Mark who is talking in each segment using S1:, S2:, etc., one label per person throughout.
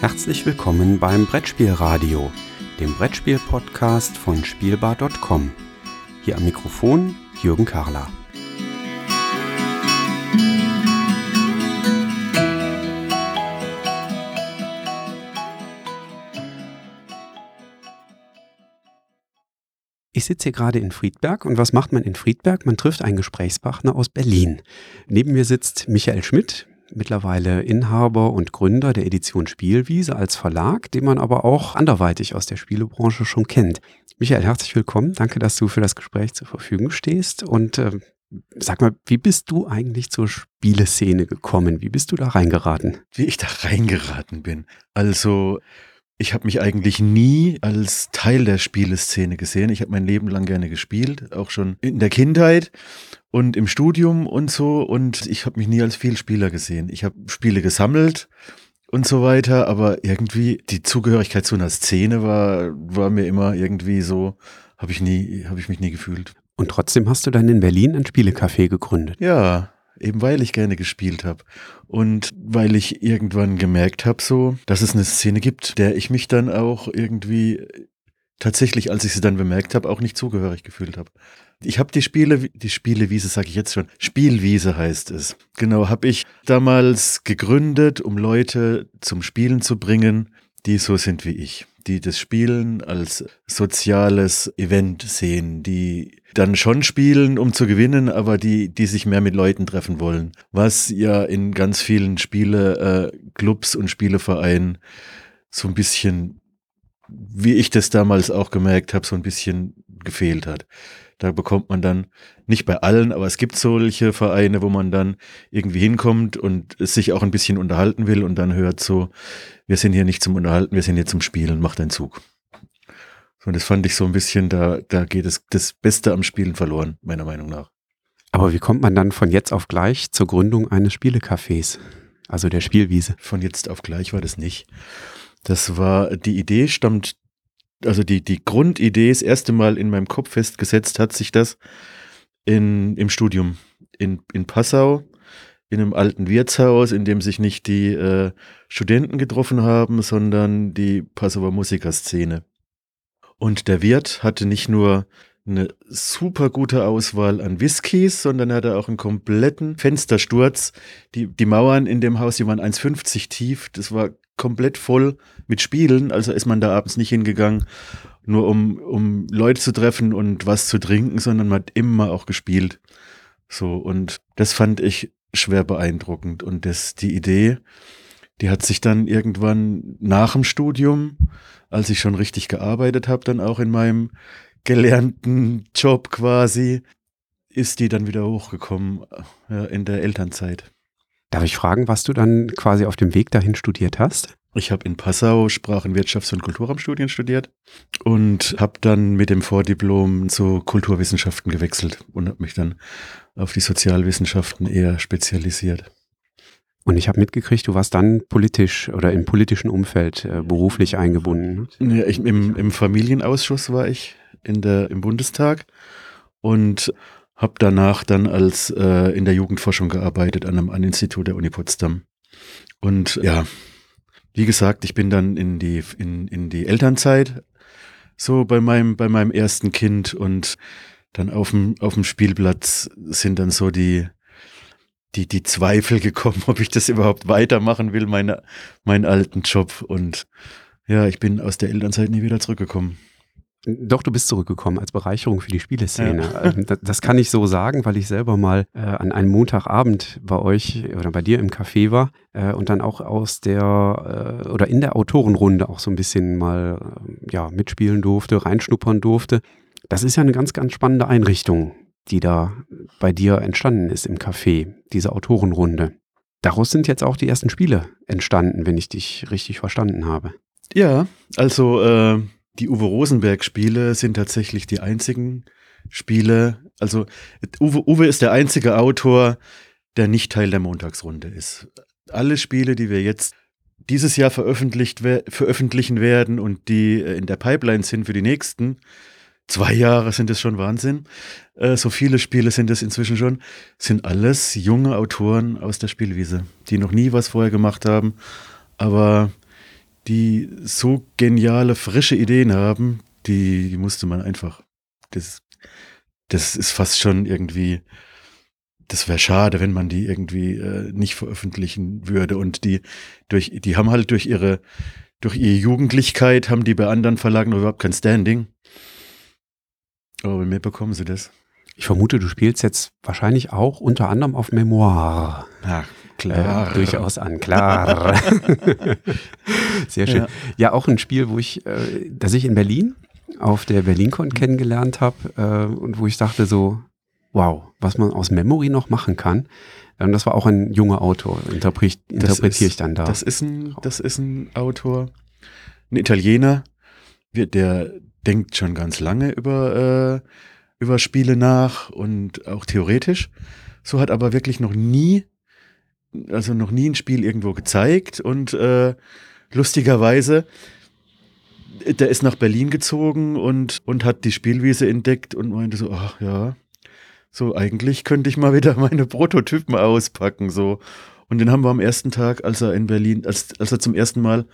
S1: Herzlich willkommen beim Brettspielradio, dem Brettspiel-Podcast von Spielbar.com. Hier am Mikrofon Jürgen Karler. Ich sitze hier gerade in Friedberg und was macht man in Friedberg? Man trifft einen Gesprächspartner aus Berlin. Neben mir sitzt Michael Schmidt, mittlerweile Inhaber und Gründer der Edition Spielwiese als Verlag, den man aber auch anderweitig aus der Spielebranche schon kennt. Michael, herzlich willkommen. Danke, dass du für das Gespräch zur Verfügung stehst. Und äh, sag mal, wie bist du eigentlich zur Spieleszene gekommen? Wie bist du da reingeraten?
S2: Wie ich da reingeraten bin. Also ich habe mich eigentlich nie als Teil der Spieleszene gesehen. Ich habe mein Leben lang gerne gespielt, auch schon in der Kindheit und im Studium und so. Und ich habe mich nie als Vielspieler gesehen. Ich habe Spiele gesammelt und so weiter, aber irgendwie die Zugehörigkeit zu einer Szene war, war mir immer irgendwie so, habe ich nie, habe ich mich nie gefühlt.
S1: Und trotzdem hast du dann in Berlin ein Spielecafé gegründet.
S2: Ja, eben weil ich gerne gespielt habe und weil ich irgendwann gemerkt habe, so, dass es eine Szene gibt, der ich mich dann auch irgendwie tatsächlich, als ich sie dann bemerkt habe, auch nicht zugehörig gefühlt habe. Ich habe die Spiele, die Spielewiese sage ich jetzt schon, Spielwiese heißt es. Genau, habe ich damals gegründet, um Leute zum Spielen zu bringen, die so sind wie ich, die das Spielen als soziales Event sehen, die dann schon spielen, um zu gewinnen, aber die, die sich mehr mit Leuten treffen wollen. Was ja in ganz vielen Spieleclubs äh, und Spielevereinen so ein bisschen, wie ich das damals auch gemerkt habe, so ein bisschen gefehlt hat. Da bekommt man dann, nicht bei allen, aber es gibt solche Vereine, wo man dann irgendwie hinkommt und sich auch ein bisschen unterhalten will und dann hört so, wir sind hier nicht zum Unterhalten, wir sind hier zum Spielen, mach deinen Zug. Und das fand ich so ein bisschen, da, da geht es das Beste am Spielen verloren, meiner Meinung nach.
S1: Aber wie kommt man dann von jetzt auf gleich zur Gründung eines Spielecafés, also der Spielwiese?
S2: Von jetzt auf gleich war das nicht. Das war, die Idee stammt also die, die Grundidee, das erste Mal in meinem Kopf festgesetzt hat sich das in, im Studium in, in Passau, in einem alten Wirtshaus, in dem sich nicht die äh, Studenten getroffen haben, sondern die Passauer Musikerszene. Und der Wirt hatte nicht nur eine super gute Auswahl an Whiskys, sondern hatte auch einen kompletten Fenstersturz. Die, die Mauern in dem Haus, die waren 1,50 tief. Das war komplett voll mit Spielen, also ist man da abends nicht hingegangen, nur um, um Leute zu treffen und was zu trinken, sondern man hat immer auch gespielt. So, und das fand ich schwer beeindruckend. Und das, die Idee, die hat sich dann irgendwann nach dem Studium, als ich schon richtig gearbeitet habe, dann auch in meinem gelernten Job quasi, ist die dann wieder hochgekommen ja, in der Elternzeit.
S1: Darf ich fragen, was du dann quasi auf dem Weg dahin studiert hast?
S2: Ich habe in Passau Sprachen, Wirtschafts- und Kulturraumstudien studiert und habe dann mit dem Vordiplom zu Kulturwissenschaften gewechselt und habe mich dann auf die Sozialwissenschaften eher spezialisiert.
S1: Und ich habe mitgekriegt, du warst dann politisch oder im politischen Umfeld äh, beruflich eingebunden.
S2: Ja, ich, im, Im Familienausschuss war ich in der, im Bundestag und habe danach dann als äh, in der Jugendforschung gearbeitet an einem An-Institut der Uni Potsdam. Und ja, wie gesagt, ich bin dann in die, in, in die Elternzeit so bei meinem, bei meinem ersten Kind und dann auf dem, auf dem Spielplatz sind dann so die, die, die Zweifel gekommen, ob ich das überhaupt weitermachen will, meine, meinen alten Job. Und ja, ich bin aus der Elternzeit nie wieder zurückgekommen.
S1: Doch, du bist zurückgekommen als Bereicherung für die Spieleszene. Ja. Ähm, das, kann ich so sagen, weil ich selber mal äh, an einem Montagabend bei euch oder bei dir im Café war äh, und dann auch aus der äh, oder in der Autorenrunde auch so ein bisschen mal äh, ja, mitspielen durfte, reinschnuppern durfte. Das ist ja eine ganz, ganz spannende Einrichtung, die da bei dir entstanden ist im Café, diese Autorenrunde. Daraus sind jetzt auch die ersten Spiele entstanden, wenn ich dich richtig verstanden habe.
S2: Ja, also äh, die Uwe Rosenberg-Spiele sind tatsächlich die einzigen Spiele. Also Uwe, Uwe ist der einzige Autor, der nicht Teil der Montagsrunde ist. Alle Spiele, die wir jetzt dieses Jahr veröffentlicht, veröffentlichen werden und die äh, in der Pipeline sind für die nächsten zwei Jahre sind es schon Wahnsinn. Äh, so viele Spiele sind es inzwischen schon, sind alles junge Autoren aus der Spielwiese, die noch nie was vorher gemacht haben, aber die so geniale, frische Ideen haben, die, die musste man einfach, das, das ist fast schon irgendwie, das wäre schade, wenn man die irgendwie äh, nicht veröffentlichen würde. Und die durch, die haben halt durch ihre, durch ihre Jugendlichkeit haben die bei anderen Verlagen überhaupt kein Standing. Aber bei mir bekommen sie das.
S1: Ich vermute, du spielst jetzt wahrscheinlich auch unter anderem auf Memoir.
S2: Ja, klar.
S1: Äh, durchaus an, klar. Sehr schön. Ja. ja. auch ein Spiel, wo ich, äh, das ich in Berlin auf der BerlinCon kennengelernt habe äh, und wo ich dachte so, wow, was man aus Memory noch machen kann. Und das war auch ein junger Autor, interpre interpretiere ich dann da.
S2: Das ist ein, das ist ein Autor, ein Italiener, der denkt schon ganz lange über, äh, über Spiele nach und auch theoretisch. So hat aber wirklich noch nie, also noch nie ein Spiel irgendwo gezeigt und äh, lustigerweise der ist nach Berlin gezogen und, und hat die Spielwiese entdeckt und meinte so, ach ja, so eigentlich könnte ich mal wieder meine Prototypen auspacken, so. Und den haben wir am ersten Tag, als er in Berlin, als, als er zum ersten Mal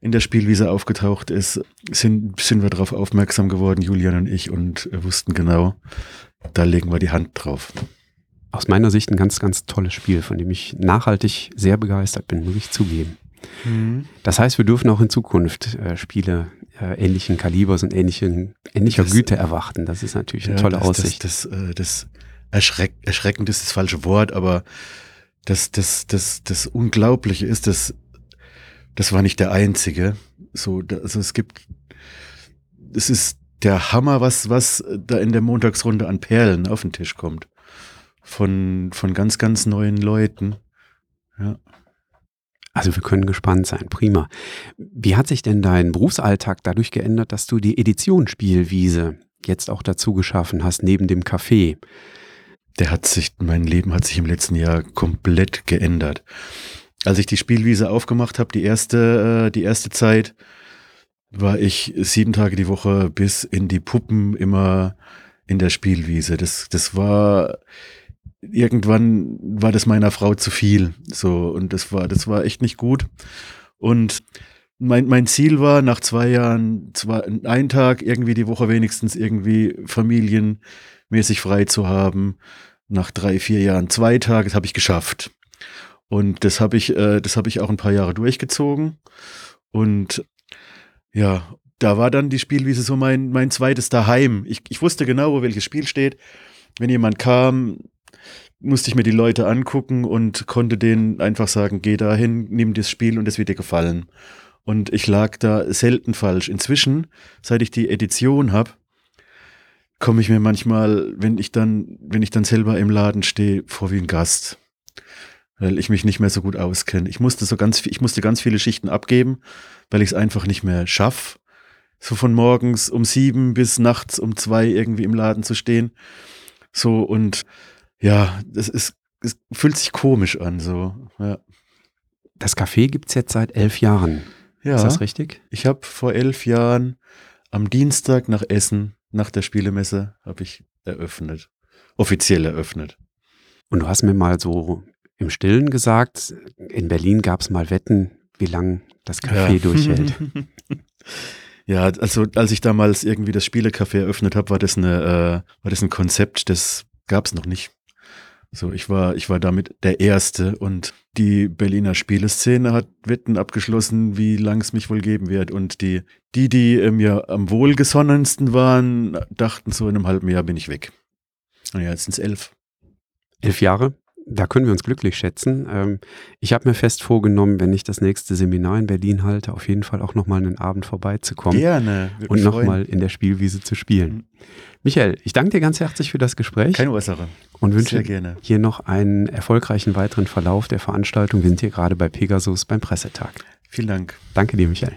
S2: in der Spielwiese aufgetaucht ist, sind, sind wir darauf aufmerksam geworden, Julian und ich, und wussten genau, da legen wir die Hand drauf.
S1: Aus meiner Sicht ein ganz, ganz tolles Spiel, von dem ich nachhaltig sehr begeistert bin, muss ich zugeben. Mhm. Das heißt, wir dürfen auch in Zukunft äh, Spiele äh, ähnlichen Kalibers und ähnlichen, ähnlicher das, Güte erwarten. Das ist natürlich eine ja, tolle
S2: das,
S1: Aussicht.
S2: Das, das, äh, das erschreck, erschreckend ist das falsche Wort, aber das, das, das, das Unglaubliche ist, dass das war nicht der einzige. So, also es gibt, es ist der Hammer, was, was da in der Montagsrunde an Perlen auf den Tisch kommt. Von, von ganz, ganz neuen Leuten. Ja.
S1: Also wir können gespannt sein. Prima. Wie hat sich denn dein Berufsalltag dadurch geändert, dass du die Edition Spielwiese jetzt auch dazu geschaffen hast, neben dem Café?
S2: Der hat sich, mein Leben hat sich im letzten Jahr komplett geändert. Als ich die Spielwiese aufgemacht habe, die erste, äh, die erste Zeit, war ich sieben Tage die Woche bis in die Puppen immer in der Spielwiese. Das, das war, irgendwann war das meiner Frau zu viel. So, und das war, das war echt nicht gut. Und mein, mein Ziel war, nach zwei Jahren, zwei, einen Tag irgendwie die Woche wenigstens irgendwie familienmäßig frei zu haben. Nach drei, vier Jahren zwei Tage, das habe ich geschafft. Und das habe ich, äh, das ich auch ein paar Jahre durchgezogen. Und ja, da war dann die Spielwiese so mein, mein zweites Daheim. Ich, ich wusste genau, wo welches Spiel steht. Wenn jemand kam, musste ich mir die Leute angucken und konnte denen einfach sagen, geh dahin, nimm das Spiel und es wird dir gefallen. Und ich lag da selten falsch. Inzwischen, seit ich die Edition habe, komme ich mir manchmal, wenn ich dann, wenn ich dann selber im Laden stehe, vor wie ein Gast. Weil ich mich nicht mehr so gut auskenne. Ich musste so ganz, ich musste ganz viele Schichten abgeben, weil ich es einfach nicht mehr schaffe, so von morgens um sieben bis nachts um zwei irgendwie im Laden zu stehen. So und ja, das ist, es fühlt sich komisch an, so, ja.
S1: Das Café gibt es jetzt seit elf Jahren. Ja. Ist das richtig?
S2: Ich habe vor elf Jahren am Dienstag nach Essen, nach der Spielemesse, habe ich eröffnet. Offiziell eröffnet.
S1: Und du hast mir mal so im Stillen gesagt, in Berlin gab es mal Wetten, wie lang das Café ja. durchhält.
S2: ja, also als ich damals irgendwie das Spielecafé eröffnet habe, war das eine, äh, war das ein Konzept, das gab es noch nicht. So, ich war, ich war damit der Erste und die Berliner Spieleszene hat Wetten abgeschlossen, wie lang es mich wohl geben wird. Und die, die, die mir am wohlgesonnensten waren, dachten so in einem halben Jahr bin ich weg. Und ja, jetzt sind es elf.
S1: Elf Jahre? Da können wir uns glücklich schätzen. Ähm, ich habe mir fest vorgenommen, wenn ich das nächste Seminar in Berlin halte, auf jeden Fall auch nochmal einen Abend vorbeizukommen.
S2: Gerne.
S1: Und nochmal in der Spielwiese zu spielen. Mhm. Michael, ich danke dir ganz herzlich für das Gespräch.
S2: Keine Ursache.
S1: Und wünsche hier noch einen erfolgreichen weiteren Verlauf der Veranstaltung. Wir sind hier gerade bei Pegasus beim Pressetag.
S2: Vielen Dank.
S1: Danke dir, Michael.